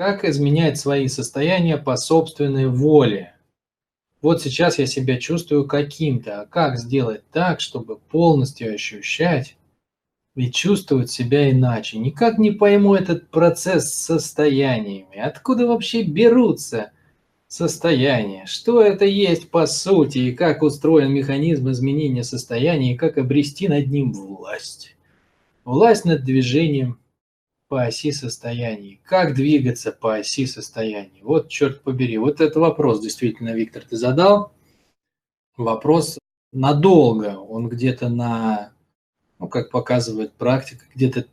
Как изменять свои состояния по собственной воле? Вот сейчас я себя чувствую каким-то, а как сделать так, чтобы полностью ощущать и чувствовать себя иначе? Никак не пойму этот процесс с состояниями. Откуда вообще берутся состояния? Что это есть по сути и как устроен механизм изменения состояния и как обрести над ним власть? Власть над движением по оси состояний. Как двигаться по оси состояний? Вот, черт побери, вот это вопрос действительно, Виктор, ты задал. Вопрос надолго, он где-то на, ну, как показывает практика, где-то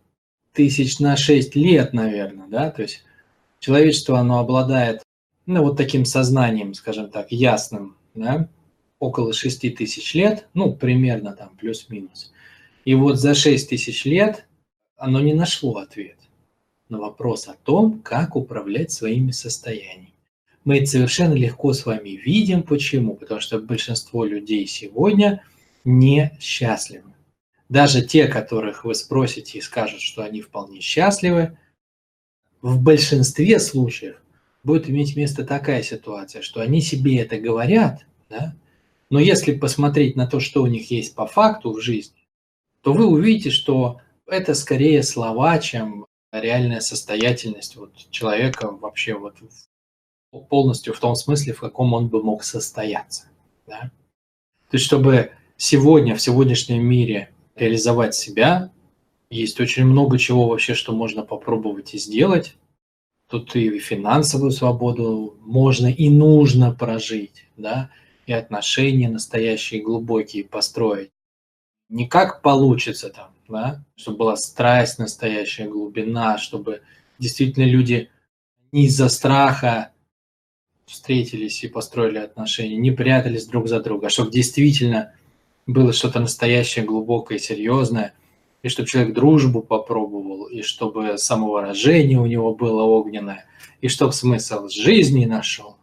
тысяч на шесть лет, наверное, да, то есть человечество, оно обладает, ну, вот таким сознанием, скажем так, ясным, да, около шести тысяч лет, ну, примерно там, плюс-минус. И вот за шесть тысяч лет оно не нашло ответ на вопрос о том, как управлять своими состояниями. Мы это совершенно легко с вами видим. Почему? Потому что большинство людей сегодня не счастливы. Даже те, которых вы спросите и скажут, что они вполне счастливы, в большинстве случаев будет иметь место такая ситуация, что они себе это говорят, да? но если посмотреть на то, что у них есть по факту в жизни, то вы увидите, что это скорее слова, чем реальная состоятельность вот человека вообще вот полностью в том смысле, в каком он бы мог состояться. Да? То есть, чтобы сегодня, в сегодняшнем мире реализовать себя, есть очень много чего вообще, что можно попробовать и сделать. Тут и финансовую свободу можно и нужно прожить, да, и отношения настоящие, глубокие построить. Не как получится там, да, чтобы была страсть, настоящая глубина, чтобы действительно люди не из-за страха встретились и построили отношения, не прятались друг за друга, а чтобы действительно было что-то настоящее, глубокое, серьезное, и чтобы человек дружбу попробовал, и чтобы самовыражение у него было огненное, и чтобы смысл жизни нашел,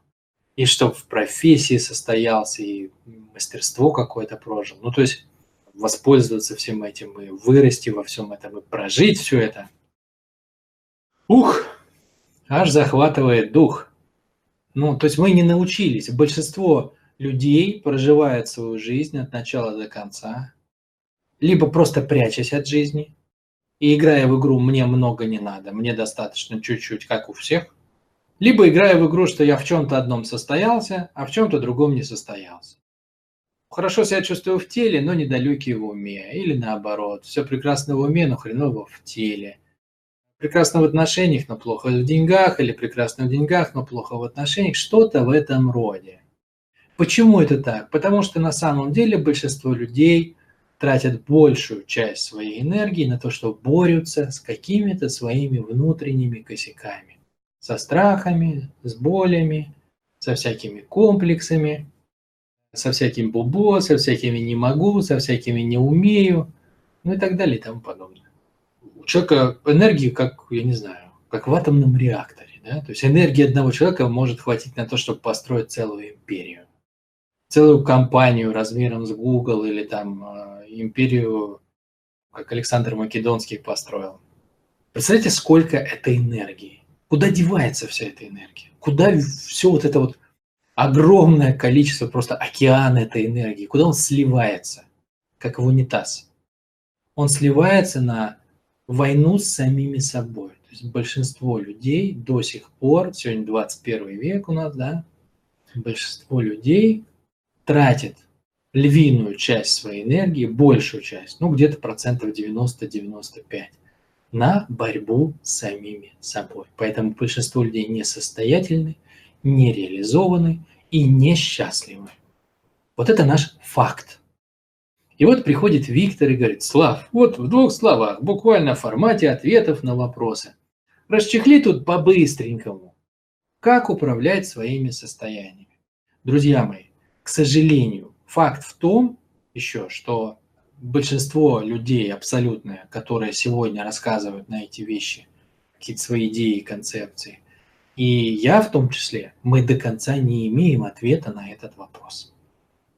и чтобы в профессии состоялся, и мастерство какое-то прожил. Ну, то есть воспользоваться всем этим и вырасти во всем этом и прожить все это. Ух, аж захватывает дух. Ну, то есть мы не научились. Большинство людей проживает свою жизнь от начала до конца, либо просто прячась от жизни и играя в игру «мне много не надо, мне достаточно чуть-чуть, как у всех», либо играя в игру, что я в чем-то одном состоялся, а в чем-то другом не состоялся хорошо себя чувствую в теле, но недалекий в уме. Или наоборот, все прекрасно в уме, но хреново в теле. Прекрасно в отношениях, но плохо в деньгах, или прекрасно в деньгах, но плохо в отношениях. Что-то в этом роде. Почему это так? Потому что на самом деле большинство людей тратят большую часть своей энергии на то, что борются с какими-то своими внутренними косяками. Со страхами, с болями, со всякими комплексами, со всяким бубо, со всякими не могу, со всякими не умею, ну и так далее и тому подобное. У человека энергии, как, я не знаю, как в атомном реакторе. Да? То есть энергии одного человека может хватить на то, чтобы построить целую империю. Целую компанию размером с Google или там э, империю, как Александр Македонский построил. Представляете, сколько это энергии? Куда девается вся эта энергия? Куда все вот это вот огромное количество, просто океан этой энергии, куда он сливается, как в унитаз. Он сливается на войну с самими собой. То есть большинство людей до сих пор, сегодня 21 век у нас, да, большинство людей тратит львиную часть своей энергии, большую часть, ну где-то процентов 90-95, на борьбу с самими собой. Поэтому большинство людей несостоятельны, не реализованы и несчастливы. Вот это наш факт. И вот приходит Виктор и говорит, Слав, вот в двух словах, буквально в формате ответов на вопросы. Расчехли тут по-быстренькому. Как управлять своими состояниями? Друзья мои, к сожалению, факт в том еще, что большинство людей абсолютное, которые сегодня рассказывают на эти вещи, какие-то свои идеи и концепции, и я в том числе, мы до конца не имеем ответа на этот вопрос.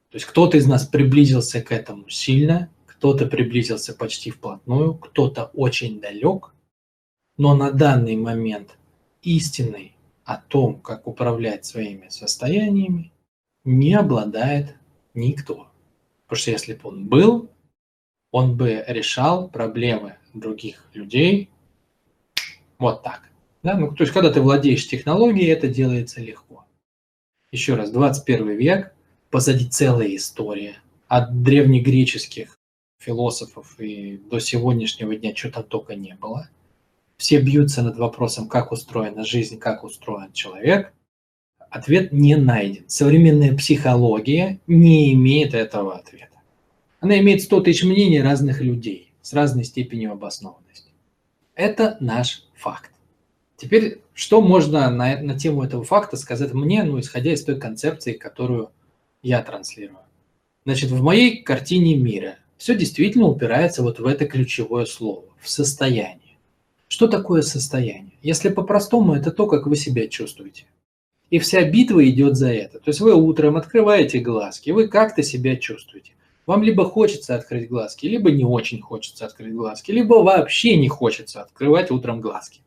То есть кто-то из нас приблизился к этому сильно, кто-то приблизился почти вплотную, кто-то очень далек, но на данный момент истиной о том, как управлять своими состояниями, не обладает никто. Потому что если бы он был, он бы решал проблемы других людей вот так. Да? Ну, то есть, когда ты владеешь технологией, это делается легко. Еще раз, 21 век, позади целая история. От древнегреческих философов и до сегодняшнего дня что-то только не было. Все бьются над вопросом, как устроена жизнь, как устроен человек. Ответ не найден. Современная психология не имеет этого ответа. Она имеет 100 тысяч мнений разных людей с разной степенью обоснованности. Это наш факт. Теперь, что можно на, на тему этого факта сказать мне, ну, исходя из той концепции, которую я транслирую? Значит, в моей картине мира все действительно упирается вот в это ключевое слово, в состояние. Что такое состояние? Если по-простому, это то, как вы себя чувствуете. И вся битва идет за это. То есть вы утром открываете глазки, вы как-то себя чувствуете. Вам либо хочется открыть глазки, либо не очень хочется открыть глазки, либо вообще не хочется открывать утром глазки.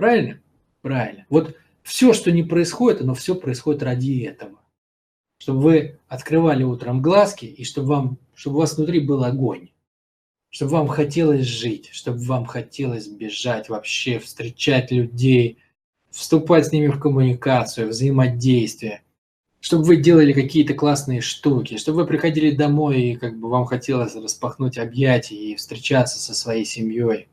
Правильно? Правильно. Вот все, что не происходит, оно все происходит ради этого. Чтобы вы открывали утром глазки, и чтобы, вам, чтобы у вас внутри был огонь. Чтобы вам хотелось жить, чтобы вам хотелось бежать вообще, встречать людей, вступать с ними в коммуникацию, взаимодействие – чтобы вы делали какие-то классные штуки, чтобы вы приходили домой и как бы вам хотелось распахнуть объятия и встречаться со своей семьей,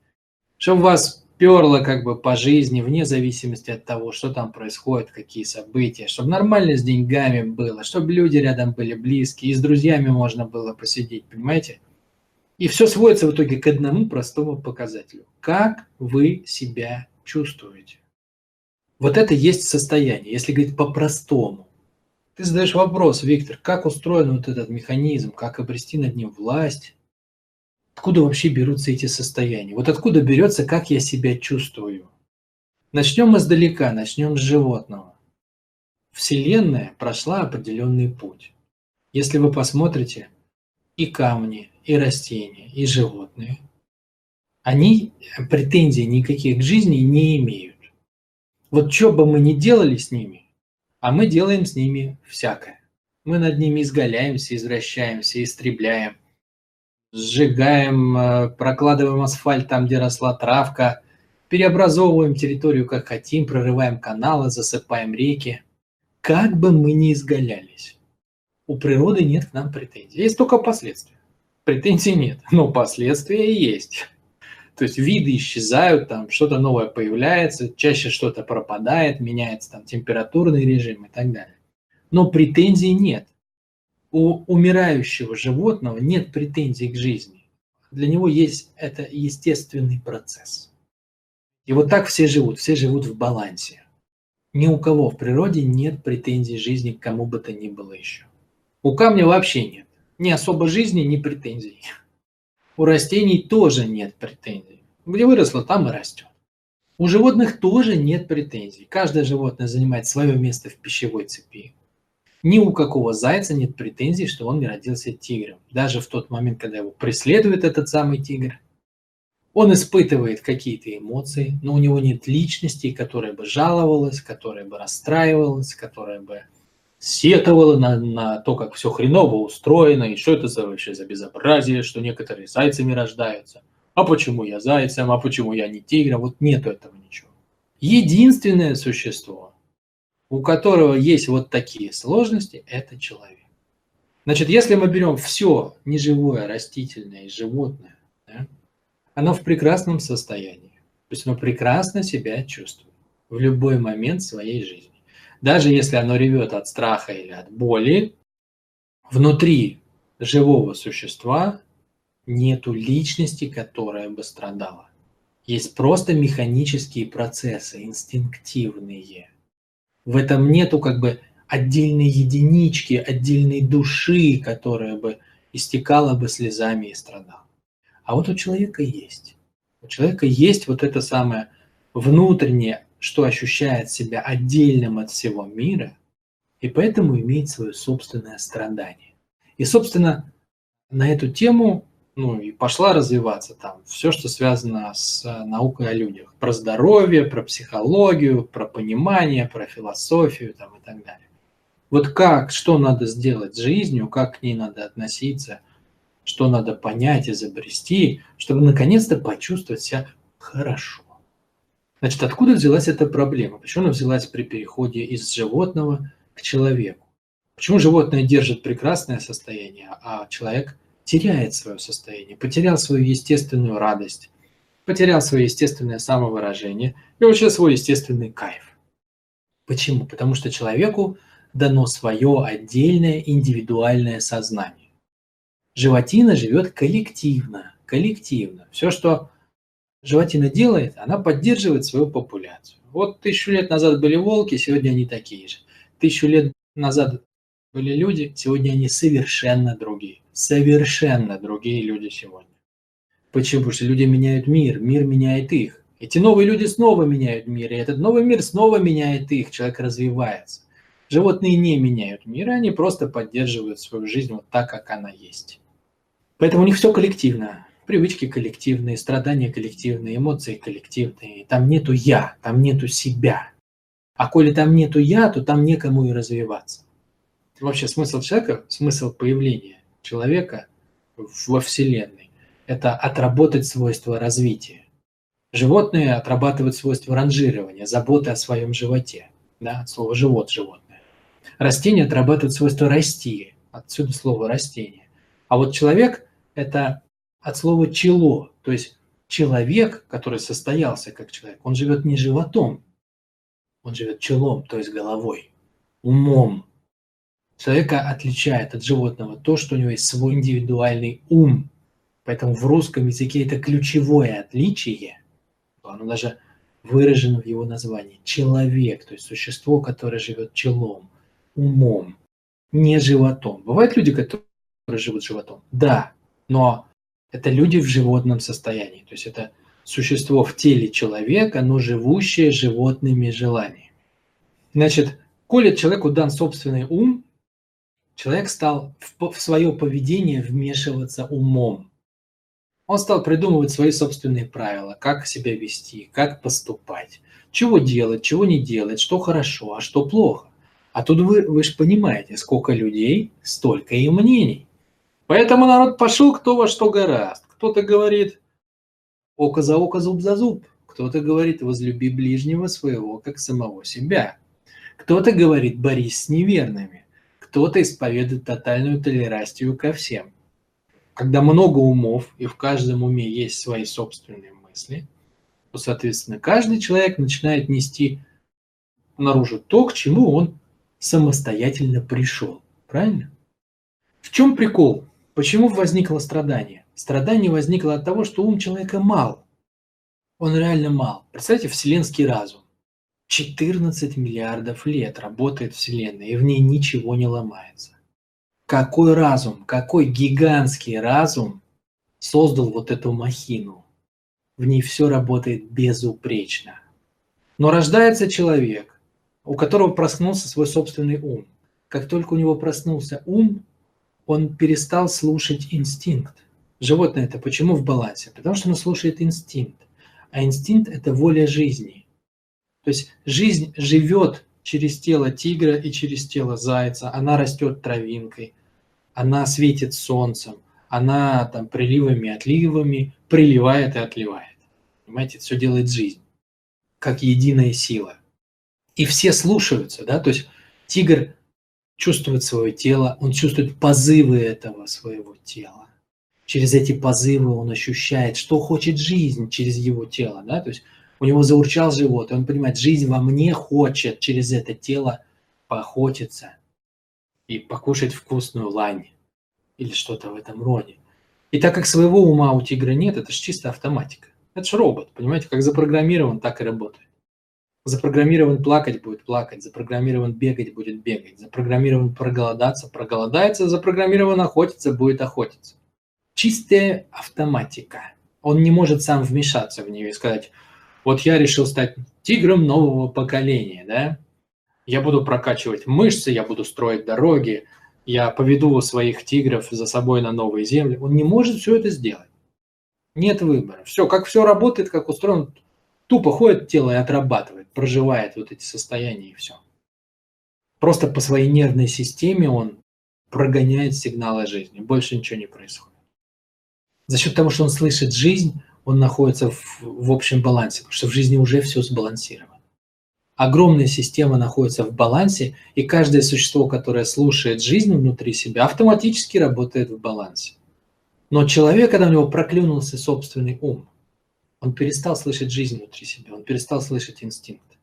чтобы вас перло как бы по жизни, вне зависимости от того, что там происходит, какие события, чтобы нормально с деньгами было, чтобы люди рядом были близкие, и с друзьями можно было посидеть, понимаете? И все сводится в итоге к одному простому показателю. Как вы себя чувствуете? Вот это есть состояние, если говорить по-простому. Ты задаешь вопрос, Виктор, как устроен вот этот механизм, как обрести над ним власть? Откуда вообще берутся эти состояния? Вот откуда берется, как я себя чувствую? Начнем издалека, начнем с животного. Вселенная прошла определенный путь. Если вы посмотрите, и камни, и растения, и животные, они претензий никаких к жизни не имеют. Вот что бы мы ни делали с ними, а мы делаем с ними всякое. Мы над ними изгаляемся, извращаемся, истребляем, сжигаем, э, прокладываем асфальт там, где росла травка, переобразовываем территорию как хотим, прорываем каналы, засыпаем реки. Как бы мы ни изгалялись, у природы нет к нам претензий. Есть только последствия. Претензий нет, но последствия есть. То есть виды исчезают, там что-то новое появляется, чаще что-то пропадает, меняется там температурный режим и так далее. Но претензий нет. У умирающего животного нет претензий к жизни. Для него есть это естественный процесс. И вот так все живут, все живут в балансе. Ни у кого в природе нет претензий жизни к кому бы то ни было еще. У камня вообще нет. Ни особо жизни, ни претензий. У растений тоже нет претензий. Где выросло, там и растет. У животных тоже нет претензий. Каждое животное занимает свое место в пищевой цепи. Ни у какого зайца нет претензий, что он не родился тигром. Даже в тот момент, когда его преследует этот самый тигр, он испытывает какие-то эмоции, но у него нет личности, которая бы жаловалась, которая бы расстраивалась, которая бы сетовала на, на то, как все хреново устроено, и что это за, вообще за безобразие, что некоторые зайцами рождаются. А почему я зайцем, а почему я не тигром? Вот нету этого ничего. Единственное существо, у которого есть вот такие сложности, это человек. Значит, если мы берем все неживое, растительное и животное, да, оно в прекрасном состоянии. То есть оно прекрасно себя чувствует в любой момент своей жизни даже если оно ревет от страха или от боли, внутри живого существа нету личности, которая бы страдала. Есть просто механические процессы, инстинктивные. В этом нету как бы отдельной единички, отдельной души, которая бы истекала бы слезами и страдала. А вот у человека есть. У человека есть вот это самое внутреннее что ощущает себя отдельным от всего мира, и поэтому имеет свое собственное страдание. И, собственно, на эту тему ну и пошла развиваться там все, что связано с э, наукой о людях. Про здоровье, про психологию, про понимание, про философию там и так далее. Вот как, что надо сделать с жизнью, как к ней надо относиться, что надо понять, изобрести, чтобы наконец-то почувствовать себя хорошо. Значит, откуда взялась эта проблема? Почему она взялась при переходе из животного к человеку? Почему животное держит прекрасное состояние, а человек – теряет свое состояние, потерял свою естественную радость, потерял свое естественное самовыражение и вообще свой естественный кайф. Почему? Потому что человеку дано свое отдельное индивидуальное сознание. Животина живет коллективно, коллективно. Все, что животина делает, она поддерживает свою популяцию. Вот тысячу лет назад были волки, сегодня они такие же. Тысячу лет назад были люди, сегодня они совершенно другие совершенно другие люди сегодня. Почему? Потому что люди меняют мир, мир меняет их. Эти новые люди снова меняют мир, и этот новый мир снова меняет их, человек развивается. Животные не меняют мир, они просто поддерживают свою жизнь вот так, как она есть. Поэтому у них все коллективно. Привычки коллективные, страдания коллективные, эмоции коллективные. Там нету «я», там нету себя. А коли там нету «я», то там некому и развиваться. Вообще смысл человека, смысл появления человека во Вселенной – это отработать свойства развития. Животные отрабатывают свойства ранжирования, заботы о своем животе. Да, от слова «живот» – животное. Растения отрабатывают свойства расти, отсюда слово «растение». А вот человек – это от слова «чело», то есть человек, который состоялся как человек, он живет не животом, он живет челом, то есть головой, умом, Человека отличает от животного то, что у него есть свой индивидуальный ум. Поэтому в русском языке это ключевое отличие, оно даже выражено в его названии. Человек, то есть существо, которое живет челом, умом, не животом. Бывают люди, которые живут животом? Да, но это люди в животном состоянии. То есть это существо в теле человека, но живущее животными желаниями. Значит, коли человеку дан собственный ум, человек стал в, в свое поведение вмешиваться умом. Он стал придумывать свои собственные правила, как себя вести, как поступать, чего делать, чего не делать, что хорошо, а что плохо. А тут вы, вы же понимаете, сколько людей, столько и мнений. Поэтому народ пошел кто во что гораст. Кто-то говорит око за око, зуб за зуб. Кто-то говорит возлюби ближнего своего, как самого себя. Кто-то говорит борись с неверными кто-то исповедует тотальную толерастию ко всем. Когда много умов, и в каждом уме есть свои собственные мысли, то, соответственно, каждый человек начинает нести наружу то, к чему он самостоятельно пришел. Правильно? В чем прикол? Почему возникло страдание? Страдание возникло от того, что ум человека мал. Он реально мал. Представьте, вселенский разум. 14 миллиардов лет работает Вселенная, и в ней ничего не ломается. Какой разум, какой гигантский разум создал вот эту махину? В ней все работает безупречно. Но рождается человек, у которого проснулся свой собственный ум. Как только у него проснулся ум, он перестал слушать инстинкт. Животное это почему в балансе? Потому что оно слушает инстинкт. А инстинкт – это воля жизни. То есть жизнь живет через тело тигра и через тело зайца, она растет травинкой, она светит солнцем, она там приливами, отливами приливает и отливает. Понимаете, все делает жизнь, как единая сила. И все слушаются, да, то есть тигр чувствует свое тело, он чувствует позывы этого своего тела. Через эти позывы он ощущает, что хочет жизнь через его тело, да, то есть у него заурчал живот, и он понимает, жизнь во мне хочет через это тело поохотиться и покушать вкусную лань или что-то в этом роде. И так как своего ума у тигра нет, это же чисто автоматика. Это же робот, понимаете, как запрограммирован, так и работает. Запрограммирован плакать будет плакать, запрограммирован бегать будет бегать, запрограммирован проголодаться, проголодается, запрограммирован охотиться, будет охотиться. Чистая автоматика. Он не может сам вмешаться в нее и сказать, вот я решил стать тигром нового поколения, да, я буду прокачивать мышцы, я буду строить дороги, я поведу своих тигров за собой на новые земли. Он не может все это сделать. Нет выбора. Все, как все работает, как устроен, тупо ходит тело и отрабатывает, проживает вот эти состояния и все. Просто по своей нервной системе он прогоняет сигналы жизни. Больше ничего не происходит. За счет того, что он слышит жизнь, он находится в, в общем балансе, потому что в жизни уже все сбалансировано. Огромная система находится в балансе, и каждое существо, которое слушает жизнь внутри себя, автоматически работает в балансе. Но человек, когда у него проклюнулся собственный ум, он перестал слышать жизнь внутри себя, он перестал слышать инстинкт.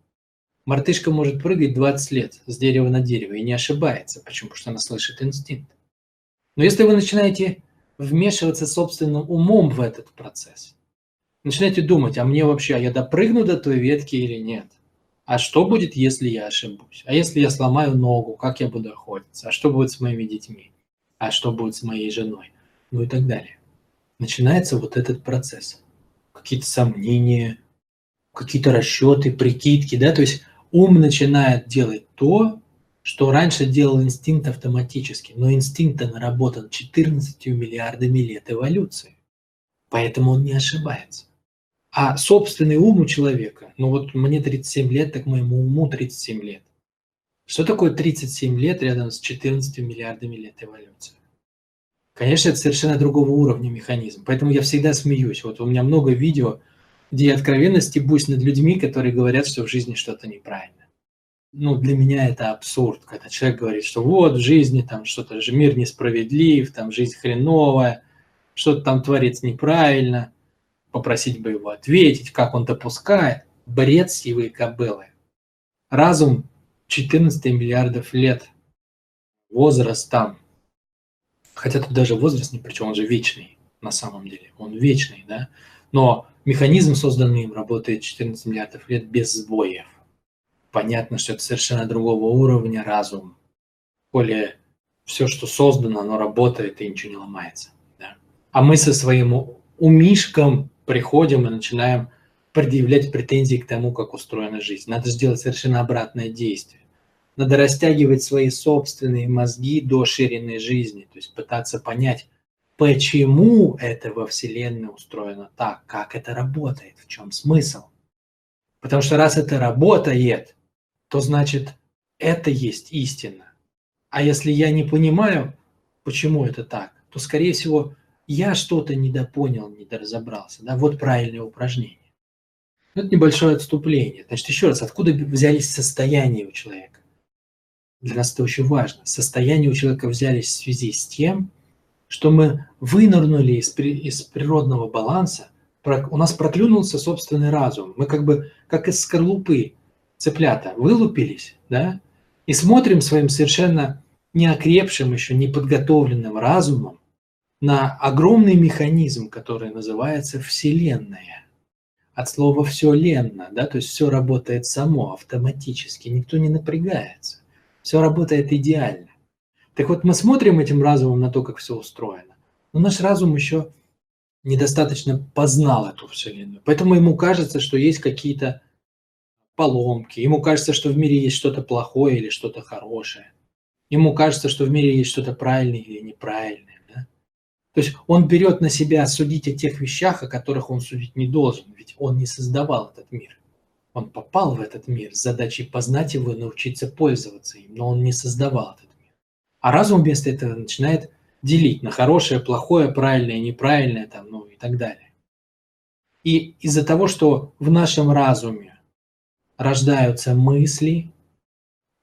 Мартышка может прыгать 20 лет с дерева на дерево и не ошибается. Почему? Потому что она слышит инстинкт. Но если вы начинаете вмешиваться собственным умом в этот процесс, начинаете думать, а мне вообще, а я допрыгну до той ветки или нет? А что будет, если я ошибусь? А если я сломаю ногу, как я буду охотиться? А что будет с моими детьми? А что будет с моей женой? Ну и так далее. Начинается вот этот процесс. Какие-то сомнения, какие-то расчеты, прикидки, да, то есть ум начинает делать то, что раньше делал инстинкт автоматически, но инстинкт наработан 14 миллиардами лет эволюции, поэтому он не ошибается. А собственный ум у человека, ну вот мне 37 лет, так моему уму 37 лет. Что такое 37 лет рядом с 14 миллиардами лет эволюции? Конечно, это совершенно другого уровня механизм, поэтому я всегда смеюсь. Вот у меня много видео, где я откровенно стебусь над людьми, которые говорят, что в жизни что-то неправильно. Ну, для меня это абсурд, когда человек говорит, что вот в жизни там что-то же мир несправедлив, там жизнь хреновая, что-то там творится неправильно, попросить бы его ответить, как он допускает. Бред сивые кобылы. Разум 14 миллиардов лет, возраст там, хотя тут даже возраст ни при чем, он же вечный на самом деле, он вечный, да, но Механизм, созданный им, работает 14 миллиардов лет без сбоев. Понятно, что это совершенно другого уровня разум. Более все, что создано, оно работает и ничего не ломается. Да? А мы со своим умишком приходим и начинаем предъявлять претензии к тому, как устроена жизнь. Надо сделать совершенно обратное действие. Надо растягивать свои собственные мозги до ширины жизни, то есть пытаться понять, почему это во Вселенной устроено так, как это работает, в чем смысл. Потому что раз это работает, то значит это есть истина. А если я не понимаю, почему это так, то, скорее всего, я что-то недопонял, недоразобрался. Да? Вот правильное упражнение. Это небольшое отступление. Значит, еще раз, откуда взялись состояния у человека? Для нас это очень важно. Состояния у человека взялись в связи с тем, что мы вынырнули из, из природного баланса, у нас проклюнулся собственный разум. Мы как бы, как из скорлупы цыплята, вылупились, да, и смотрим своим совершенно неокрепшим еще, неподготовленным разумом на огромный механизм, который называется Вселенная. От слова «все ленно», да, то есть все работает само, автоматически, никто не напрягается. Все работает идеально. Так вот, мы смотрим этим разумом на то, как все устроено, но наш разум еще недостаточно познал эту Вселенную. Поэтому ему кажется, что есть какие-то поломки, ему кажется, что в мире есть что-то плохое или что-то хорошее. Ему кажется, что в мире есть что-то правильное или неправильное. То есть он берет на себя судить о тех вещах, о которых он судить не должен, ведь он не создавал этот мир. Он попал в этот мир с задачей познать его и научиться пользоваться им, но он не создавал этот а разум вместо этого начинает делить на хорошее, плохое, правильное, неправильное, там, ну и так далее. И из-за того, что в нашем разуме рождаются мысли,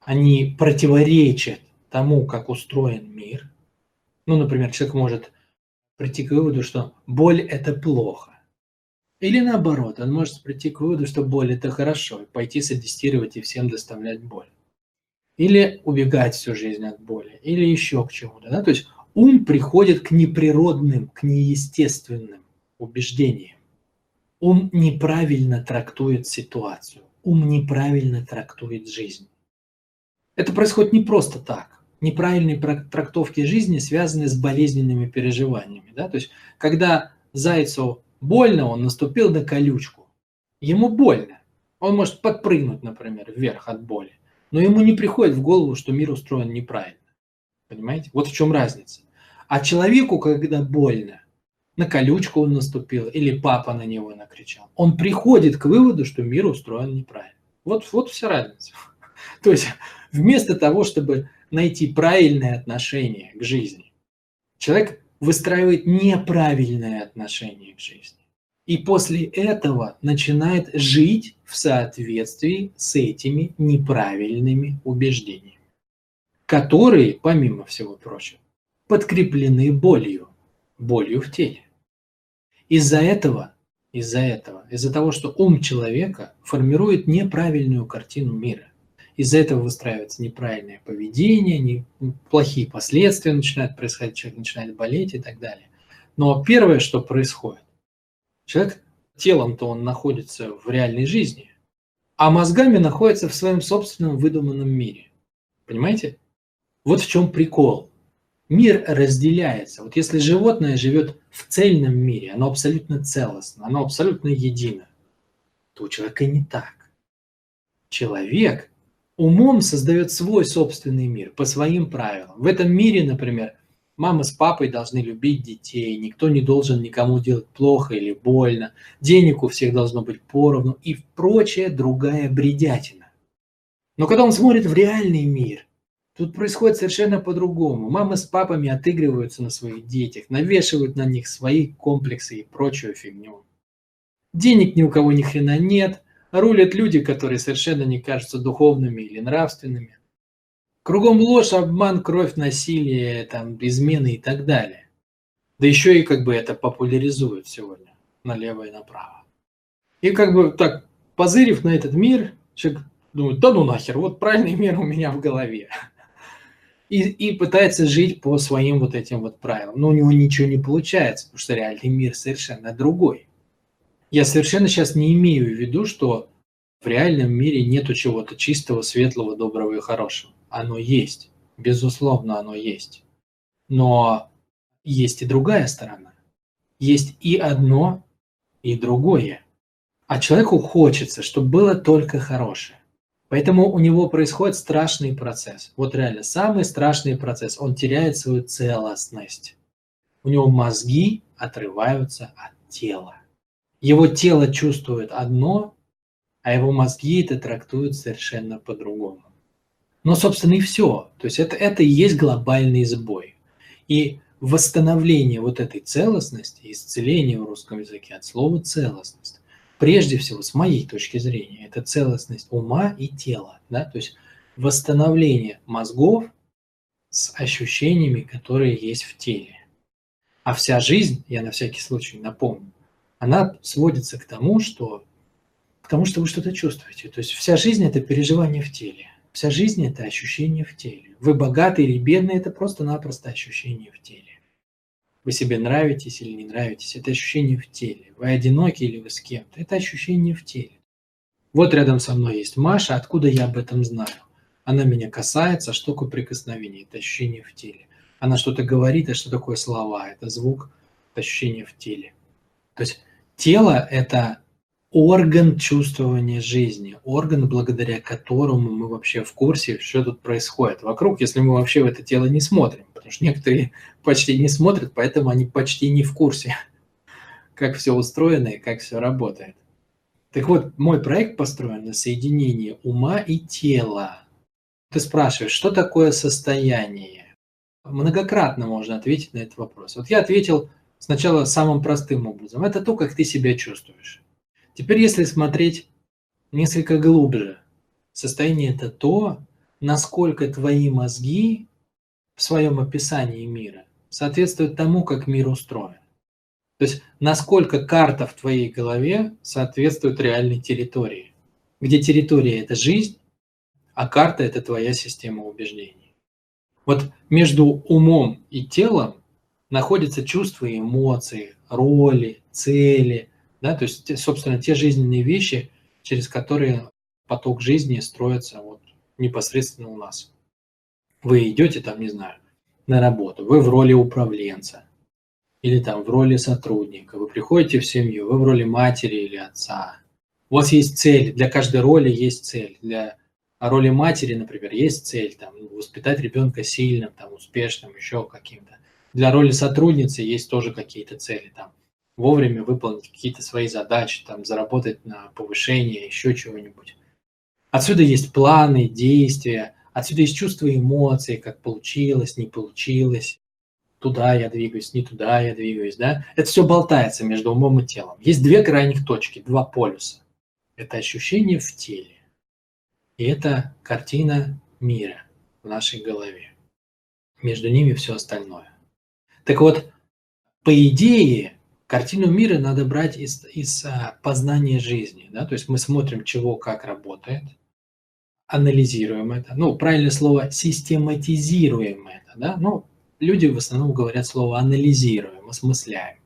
они противоречат тому, как устроен мир. Ну, например, человек может прийти к выводу, что боль – это плохо. Или наоборот, он может прийти к выводу, что боль – это хорошо, и пойти садистировать и всем доставлять боль или убегать всю жизнь от боли, или еще к чему-то. Да? То есть ум приходит к неприродным, к неестественным убеждениям. Ум неправильно трактует ситуацию, ум неправильно трактует жизнь. Это происходит не просто так. Неправильные трактовки жизни связаны с болезненными переживаниями. Да? То есть, когда Зайцу больно, он наступил на колючку. Ему больно. Он может подпрыгнуть, например, вверх от боли. Но ему не приходит в голову, что мир устроен неправильно. Понимаете? Вот в чем разница. А человеку, когда больно, на колючку он наступил или папа на него накричал, он приходит к выводу, что мир устроен неправильно. Вот, вот вся разница. То есть вместо того, чтобы найти правильное отношение к жизни, человек выстраивает неправильное отношение к жизни. И после этого начинает жить в соответствии с этими неправильными убеждениями, которые, помимо всего прочего, подкреплены болью, болью в теле. Из-за этого, из-за этого, из-за того, что ум человека формирует неправильную картину мира, из-за этого выстраивается неправильное поведение, не, плохие последствия начинают происходить, человек начинает болеть и так далее. Но первое, что происходит, человек телом-то он находится в реальной жизни, а мозгами находится в своем собственном выдуманном мире. Понимаете? Вот в чем прикол. Мир разделяется. Вот если животное живет в цельном мире, оно абсолютно целостно, оно абсолютно едино, то у человека не так. Человек умом создает свой собственный мир по своим правилам. В этом мире, например, мама с папой должны любить детей, никто не должен никому делать плохо или больно, денег у всех должно быть поровну и прочая другая бредятина. Но когда он смотрит в реальный мир, тут происходит совершенно по-другому. Мамы с папами отыгрываются на своих детях, навешивают на них свои комплексы и прочую фигню. Денег ни у кого ни хрена нет – рулят люди, которые совершенно не кажутся духовными или нравственными. Кругом ложь, обман, кровь, насилие, там, измены и так далее. Да еще и как бы это популяризуют сегодня налево и направо. И как бы так, позырив на этот мир, человек думает, да ну нахер, вот правильный мир у меня в голове. И, и пытается жить по своим вот этим вот правилам. Но у него ничего не получается, потому что реальный мир совершенно другой. Я совершенно сейчас не имею в виду, что в реальном мире нету чего-то чистого, светлого, доброго и хорошего. Оно есть. Безусловно, оно есть. Но есть и другая сторона. Есть и одно, и другое. А человеку хочется, чтобы было только хорошее. Поэтому у него происходит страшный процесс. Вот реально, самый страшный процесс. Он теряет свою целостность. У него мозги отрываются от тела. Его тело чувствует одно, а его мозги это трактуют совершенно по-другому. Но, собственно, и все. То есть это, это и есть глобальный сбой. И восстановление вот этой целостности, исцеление в русском языке от слова целостность, прежде всего, с моей точки зрения, это целостность ума и тела. Да? То есть восстановление мозгов с ощущениями, которые есть в теле. А вся жизнь, я на всякий случай напомню, она сводится к тому, что, к тому, что вы что-то чувствуете. То есть вся жизнь – это переживание в теле. Вся жизнь – это ощущение в теле. Вы богатый или бедный – это просто-напросто ощущение в теле. Вы себе нравитесь или не нравитесь – это ощущение в теле. Вы одиноки или вы с кем-то – это ощущение в теле. Вот рядом со мной есть Маша, откуда я об этом знаю? Она меня касается, что такое прикосновение? Это ощущение в теле. Она что-то говорит, а что такое слова? Это звук, это ощущение в теле. То есть Тело – это орган чувствования жизни, орган, благодаря которому мы вообще в курсе, что тут происходит вокруг, если мы вообще в это тело не смотрим. Потому что некоторые почти не смотрят, поэтому они почти не в курсе, как все устроено и как все работает. Так вот, мой проект построен на соединении ума и тела. Ты спрашиваешь, что такое состояние? Многократно можно ответить на этот вопрос. Вот я ответил – сначала самым простым образом. Это то, как ты себя чувствуешь. Теперь, если смотреть несколько глубже, состояние – это то, насколько твои мозги в своем описании мира соответствуют тому, как мир устроен. То есть, насколько карта в твоей голове соответствует реальной территории, где территория – это жизнь, а карта – это твоя система убеждений. Вот между умом и телом находятся чувства и эмоции, роли, цели, да, то есть, собственно, те жизненные вещи, через которые поток жизни строится вот непосредственно у нас. Вы идете там, не знаю, на работу, вы в роли управленца или там в роли сотрудника, вы приходите в семью, вы в роли матери или отца. У вас есть цель, для каждой роли есть цель. Для роли матери, например, есть цель, там, воспитать ребенка сильным, там, успешным, еще каким-то. Для роли сотрудницы есть тоже какие-то цели, там, вовремя выполнить какие-то свои задачи, там, заработать на повышение, еще чего-нибудь. Отсюда есть планы, действия, отсюда есть чувства и эмоции, как получилось, не получилось, туда я двигаюсь, не туда я двигаюсь, да. Это все болтается между умом и телом. Есть две крайних точки, два полюса. Это ощущение в теле и это картина мира в нашей голове. Между ними все остальное. Так вот, по идее, картину мира надо брать из, из а, познания жизни. Да? То есть мы смотрим, чего как работает, анализируем это. Ну, правильное слово, систематизируем это. Да? Ну, люди в основном говорят слово анализируем, осмысляем.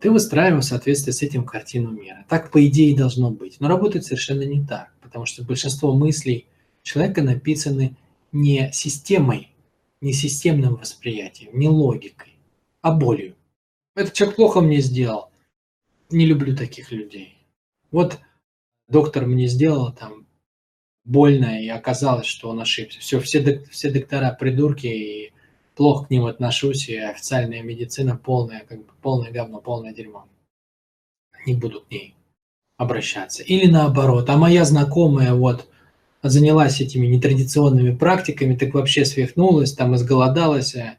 Ты выстраиваешь в соответствии с этим картину мира. Так, по идее, должно быть. Но работает совершенно не так потому что большинство мыслей человека написаны не системой, не системным восприятием, не логикой, а болью. Этот человек плохо мне сделал. Не люблю таких людей. Вот доктор мне сделал там больно, и оказалось, что он ошибся. Все, все, все доктора придурки, и плохо к ним отношусь, и официальная медицина полная, как бы полное говно, полное дерьмо. Не буду к ней обращаться. Или наоборот, а моя знакомая вот занялась этими нетрадиционными практиками, так вообще свихнулась, там изголодалась, э,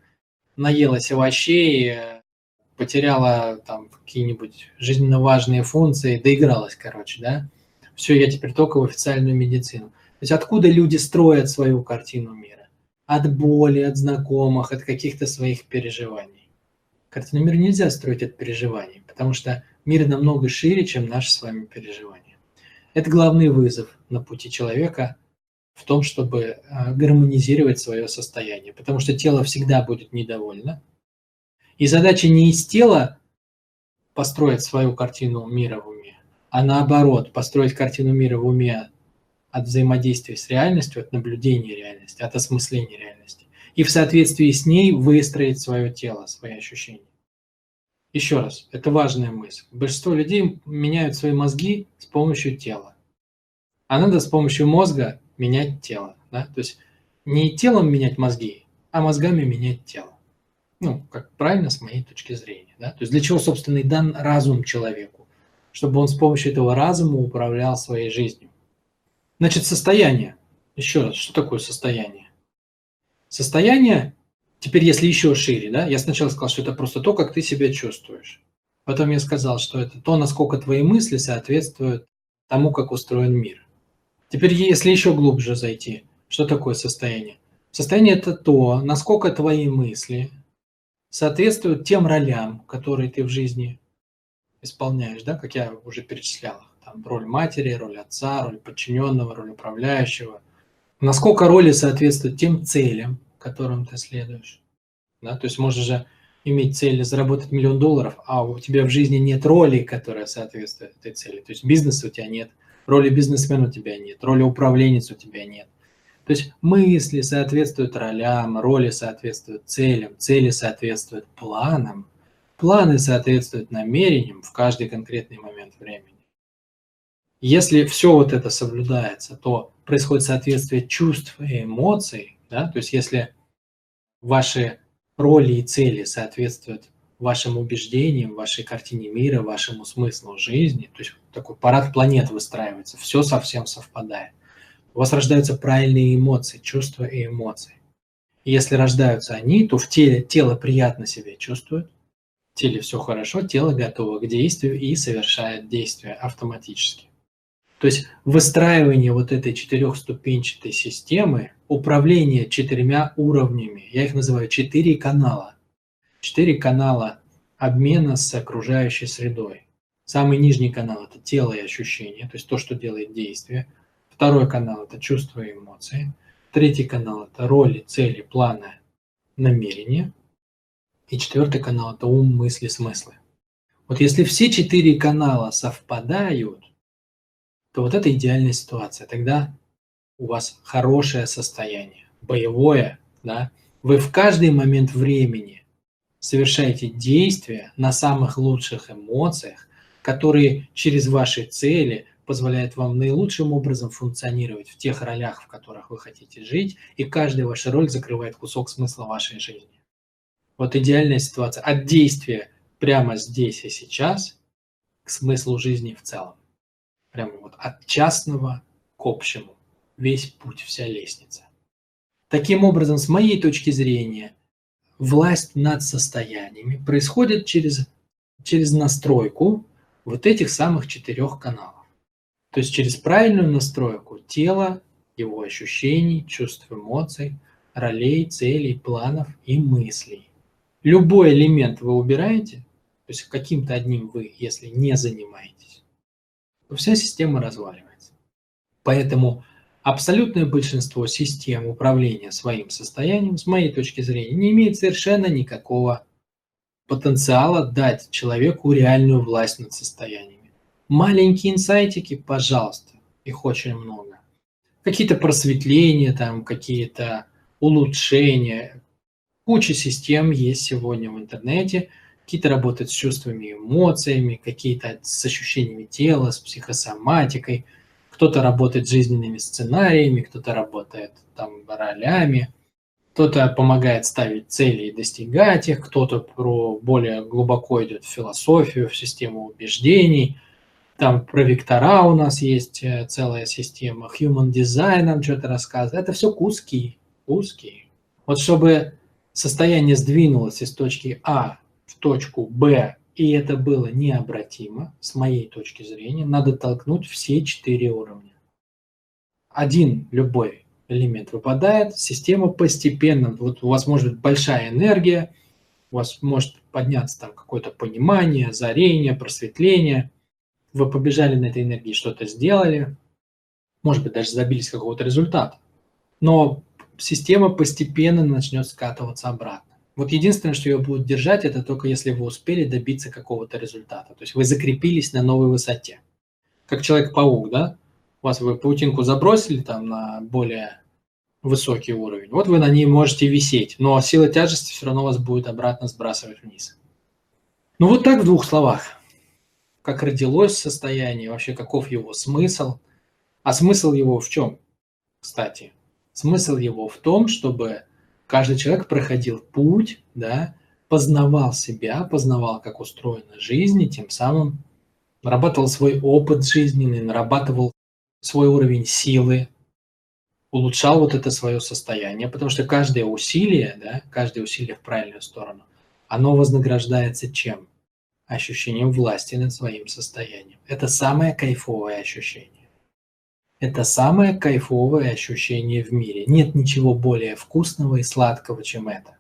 наелась овощей, э, потеряла там какие-нибудь жизненно важные функции, доигралась, короче, да. Все, я теперь только в официальную медицину. То есть откуда люди строят свою картину мира? От боли, от знакомых, от каких-то своих переживаний. Картину мира нельзя строить от переживаний, потому что Мир намного шире, чем наши с вами переживания. Это главный вызов на пути человека в том, чтобы а, гармонизировать свое состояние, потому что тело всегда будет недовольно. И задача не из тела построить свою картину мира в уме, а наоборот, построить картину мира в уме от взаимодействия с реальностью, от наблюдения реальности, от осмысления реальности. И в соответствии с ней выстроить свое тело, свои ощущения. Еще раз, это важная мысль. Большинство людей меняют свои мозги с помощью тела. А надо с помощью мозга менять тело. Да? То есть не телом менять мозги, а мозгами менять тело. Ну, как правильно с моей точки зрения. Да? То есть для чего, собственно, и дан разум человеку? Чтобы он с помощью этого разума управлял своей жизнью. Значит, состояние. Еще раз, что такое состояние? Состояние Теперь, если еще шире, да, я сначала сказал, что это просто то, как ты себя чувствуешь. Потом я сказал, что это то, насколько твои мысли соответствуют тому, как устроен мир. Теперь, если еще глубже зайти, что такое состояние? Состояние – это то, насколько твои мысли соответствуют тем ролям, которые ты в жизни исполняешь, да, как я уже перечислял. Там роль матери, роль отца, роль подчиненного, роль управляющего. Насколько роли соответствуют тем целям, которым ты следуешь. Да? То есть можешь же иметь цель заработать миллион долларов, а у тебя в жизни нет роли, которая соответствует этой цели. То есть бизнеса у тебя нет, роли бизнесмена у тебя нет, роли управленец у тебя нет. То есть мысли соответствуют ролям, роли соответствуют целям, цели соответствуют планам, планы соответствуют намерениям в каждый конкретный момент времени. Если все вот это соблюдается, то происходит соответствие чувств и эмоций, да? То есть если ваши роли и цели соответствуют вашим убеждениям, вашей картине мира, вашему смыслу жизни, то есть такой парад планет выстраивается, все совсем совпадает. У вас рождаются правильные эмоции, чувства и эмоции. И если рождаются они, то в теле тело приятно себя чувствует, в теле все хорошо, тело готово к действию и совершает действие автоматически. То есть выстраивание вот этой четырехступенчатой системы, управление четырьмя уровнями, я их называю четыре канала. Четыре канала обмена с окружающей средой. Самый нижний канал – это тело и ощущения, то есть то, что делает действие. Второй канал – это чувства и эмоции. Третий канал – это роли, цели, планы, намерения. И четвертый канал – это ум, мысли, смыслы. Вот если все четыре канала совпадают, то вот это идеальная ситуация. Тогда у вас хорошее состояние, боевое, да, вы в каждый момент времени совершаете действия на самых лучших эмоциях, которые через ваши цели позволяет вам наилучшим образом функционировать в тех ролях, в которых вы хотите жить, и каждая ваша роль закрывает кусок смысла вашей жизни. Вот идеальная ситуация от действия прямо здесь и сейчас к смыслу жизни в целом. Прямо вот от частного к общему. Весь путь, вся лестница. Таким образом, с моей точки зрения, власть над состояниями происходит через, через настройку вот этих самых четырех каналов. То есть через правильную настройку тела, его ощущений, чувств, эмоций, ролей, целей, планов и мыслей. Любой элемент вы убираете, то есть каким-то одним вы, если не занимаетесь, то вся система разваливается. Поэтому абсолютное большинство систем управления своим состоянием, с моей точки зрения, не имеет совершенно никакого потенциала дать человеку реальную власть над состояниями. Маленькие инсайтики, пожалуйста, их очень много. Какие-то просветления, там, какие-то улучшения. Куча систем есть сегодня в интернете. Какие-то работают с чувствами эмоциями, какие-то с ощущениями тела, с психосоматикой – кто-то работает жизненными сценариями, кто-то работает там ролями, кто-то помогает ставить цели и достигать их, кто-то про более глубоко идет в философию, в систему убеждений. Там про вектора у нас есть э, целая система, human design нам что-то рассказывает. Это все куски, куски. Вот чтобы состояние сдвинулось из точки А в точку Б и это было необратимо, с моей точки зрения, надо толкнуть все четыре уровня. Один любой элемент выпадает, система постепенно, вот у вас может быть большая энергия, у вас может подняться там какое-то понимание, озарение, просветление, вы побежали на этой энергии, что-то сделали, может быть, даже забились какого-то результата. Но система постепенно начнет скатываться обратно. Вот единственное, что ее будет держать, это только если вы успели добиться какого-то результата. То есть вы закрепились на новой высоте. Как Человек-паук, да? У вас вы паутинку забросили там на более высокий уровень. Вот вы на ней можете висеть, но сила тяжести все равно вас будет обратно сбрасывать вниз. Ну вот так в двух словах. Как родилось состояние, вообще каков его смысл. А смысл его в чем, кстати? Смысл его в том, чтобы каждый человек проходил путь, да, познавал себя, познавал, как устроена жизнь, и тем самым нарабатывал свой опыт жизненный, нарабатывал свой уровень силы, улучшал вот это свое состояние, потому что каждое усилие, да, каждое усилие в правильную сторону, оно вознаграждается чем? Ощущением власти над своим состоянием. Это самое кайфовое ощущение. Это самое кайфовое ощущение в мире. Нет ничего более вкусного и сладкого, чем это.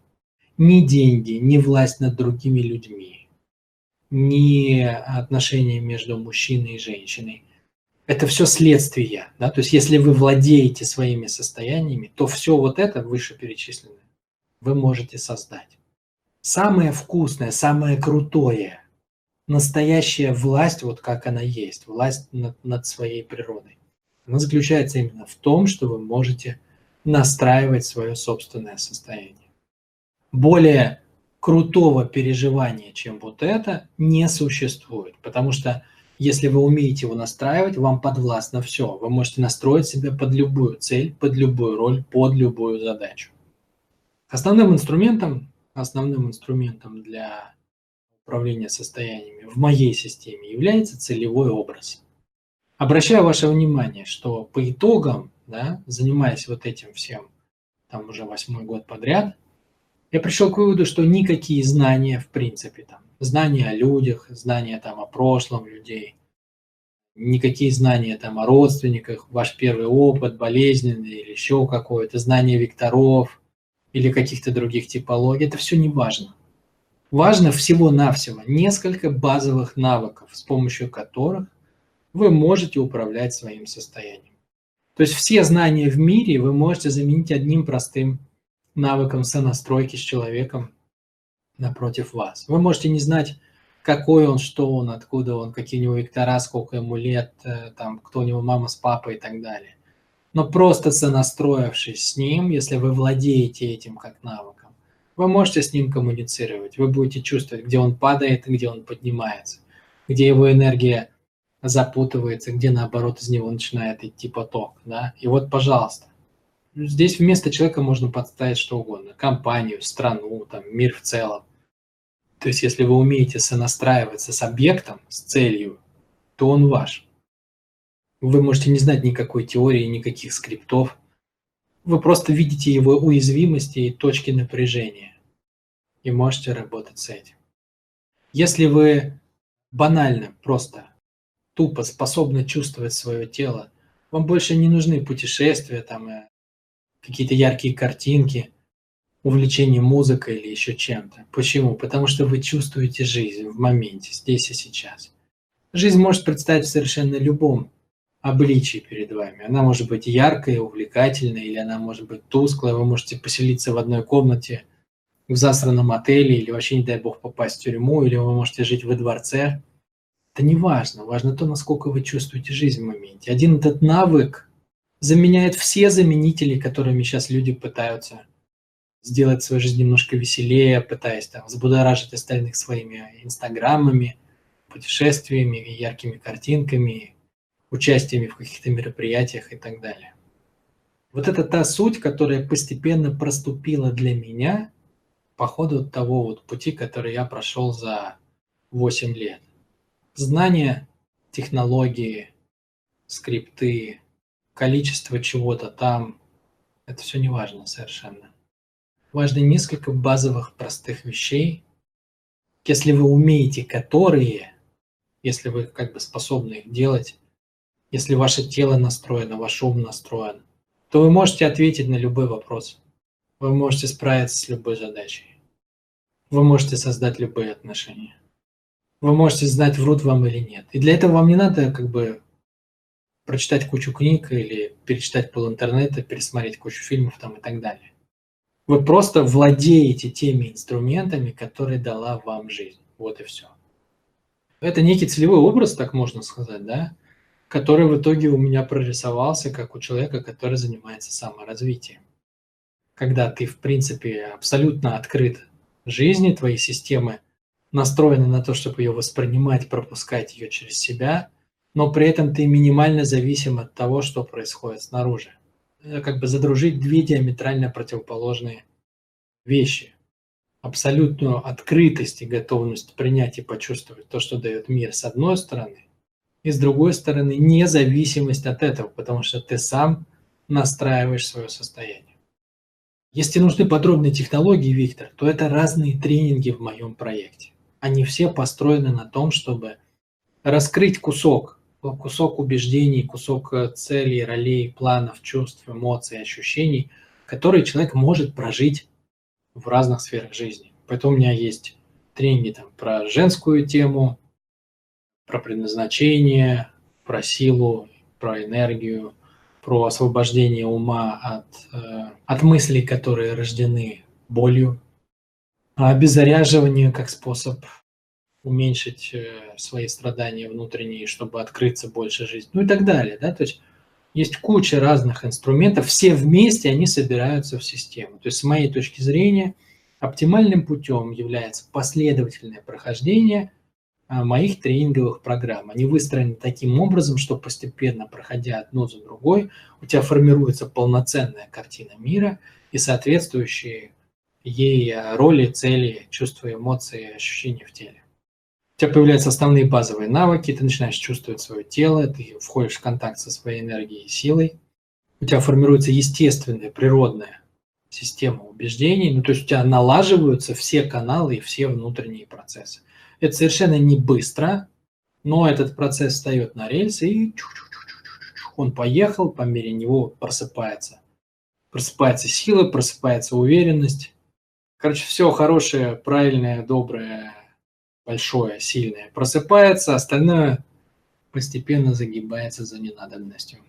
Ни деньги, ни власть над другими людьми, ни отношения между мужчиной и женщиной. Это все следствие. Да? То есть если вы владеете своими состояниями, то все вот это вышеперечисленное вы можете создать. Самое вкусное, самое крутое, настоящая власть, вот как она есть, власть над, над своей природой она заключается именно в том, что вы можете настраивать свое собственное состояние. Более крутого переживания, чем вот это, не существует, потому что если вы умеете его настраивать, вам подвластно все. Вы можете настроить себя под любую цель, под любую роль, под любую задачу. Основным инструментом, основным инструментом для управления состояниями в моей системе является целевой образ. Обращаю ваше внимание, что по итогам, да, занимаясь вот этим всем, там уже восьмой год подряд, я пришел к выводу, что никакие знания, в принципе, там, знания о людях, знания там о прошлом людей, никакие знания там о родственниках, ваш первый опыт, болезненный или еще какой-то, знание векторов или каких-то других типологий, это все не важно. Важно всего-навсего несколько базовых навыков, с помощью которых вы можете управлять своим состоянием. То есть все знания в мире вы можете заменить одним простым навыком сонастройки с человеком напротив вас. Вы можете не знать, какой он, что он, откуда он, какие у него вектора, сколько ему лет, э, там, кто у него мама с папой и так далее. Но просто сонастроившись с ним, если вы владеете этим как навыком, вы можете с ним коммуницировать, вы будете чувствовать, где он падает и где он поднимается, где его энергия запутывается, где наоборот из него начинает идти поток, да, и вот, пожалуйста, здесь вместо человека можно подставить что угодно, компанию, страну, там, мир в целом. То есть, если вы умеете сонастраиваться с объектом, с целью, то он ваш. Вы можете не знать никакой теории, никаких скриптов. Вы просто видите его уязвимости и точки напряжения. И можете работать с этим. Если вы банально, просто, тупо способны чувствовать свое тело, вам больше не нужны путешествия, там, э, какие-то яркие картинки, увлечение музыкой или еще чем-то. Почему? Потому что вы чувствуете жизнь в моменте, здесь и сейчас. Жизнь может представить в совершенно любом обличии перед вами. Она может быть яркой, увлекательной, или она может быть тусклой. Вы можете поселиться в одной комнате в засранном отеле, или вообще, не дай бог, попасть в тюрьму, или вы можете жить во дворце. Это не важно. Важно то, насколько вы чувствуете жизнь в моменте. Один этот навык заменяет все заменители, которыми сейчас люди пытаются сделать свою жизнь немножко веселее, пытаясь там взбудоражить остальных своими инстаграмами, путешествиями, яркими картинками, участиями в каких-то мероприятиях и так далее. Вот это та суть, которая постепенно проступила для меня по ходу того вот пути, который я прошел за 8 лет. Знания, технологии, скрипты, количество чего-то там, это все не важно совершенно. Важно несколько базовых простых вещей, если вы умеете которые, если вы как бы способны их делать, если ваше тело настроено, ваш ум настроен, то вы можете ответить на любой вопрос. Вы можете справиться с любой задачей. Вы можете создать любые отношения. Вы можете знать, врут вам или нет. И для этого вам не надо как бы прочитать кучу книг или перечитать пол интернета, пересмотреть кучу фильмов там и так далее. Вы просто владеете теми инструментами, которые дала вам жизнь. Вот и все. Это некий целевой образ, так можно сказать, да, который в итоге у меня прорисовался как у человека, который занимается саморазвитием. Когда ты, в принципе, абсолютно открыт жизни, твои системы настроены на то, чтобы ее воспринимать, пропускать ее через себя – но при этом ты минимально зависим от того, что происходит снаружи. Как бы задружить две диаметрально противоположные вещи. Абсолютную открытость и готовность принять и почувствовать то, что дает мир с одной стороны, и с другой стороны независимость от этого, потому что ты сам настраиваешь свое состояние. Если нужны подробные технологии, Виктор, то это разные тренинги в моем проекте. Они все построены на том, чтобы раскрыть кусок кусок убеждений, кусок э, целей, ролей, планов, чувств, эмоций, ощущений, которые человек может прожить в разных сферах жизни. Поэтому у меня есть тренинги там, про женскую тему, про предназначение, про силу, про энергию, про освобождение ума от, э, от мыслей, которые рождены болью, а обеззаряживание как способ уменьшить э, свои страдания внутренние, чтобы открыться больше жизни, ну и так далее. Да? То есть есть куча разных инструментов, все вместе они собираются в систему. То есть с моей точки зрения оптимальным путем является последовательное прохождение а, моих тренинговых программ. Они выстроены таким образом, что постепенно, проходя одну за другой, у тебя формируется полноценная картина мира и соответствующие ей а, роли, цели, чувства, эмоции, ощущения в теле у тебя появляются основные базовые навыки, ты начинаешь чувствовать свое тело, ты входишь в контакт со своей энергией и силой, у тебя формируется естественная, природная система убеждений, ну то есть у тебя налаживаются все каналы и все внутренние процессы. Это совершенно не быстро, но этот процесс встает на рельсы и он поехал, по мере него просыпается. Просыпается сила, просыпается уверенность. Короче, все хорошее, правильное, доброе, большое, сильное, просыпается, остальное постепенно загибается за ненадобностью.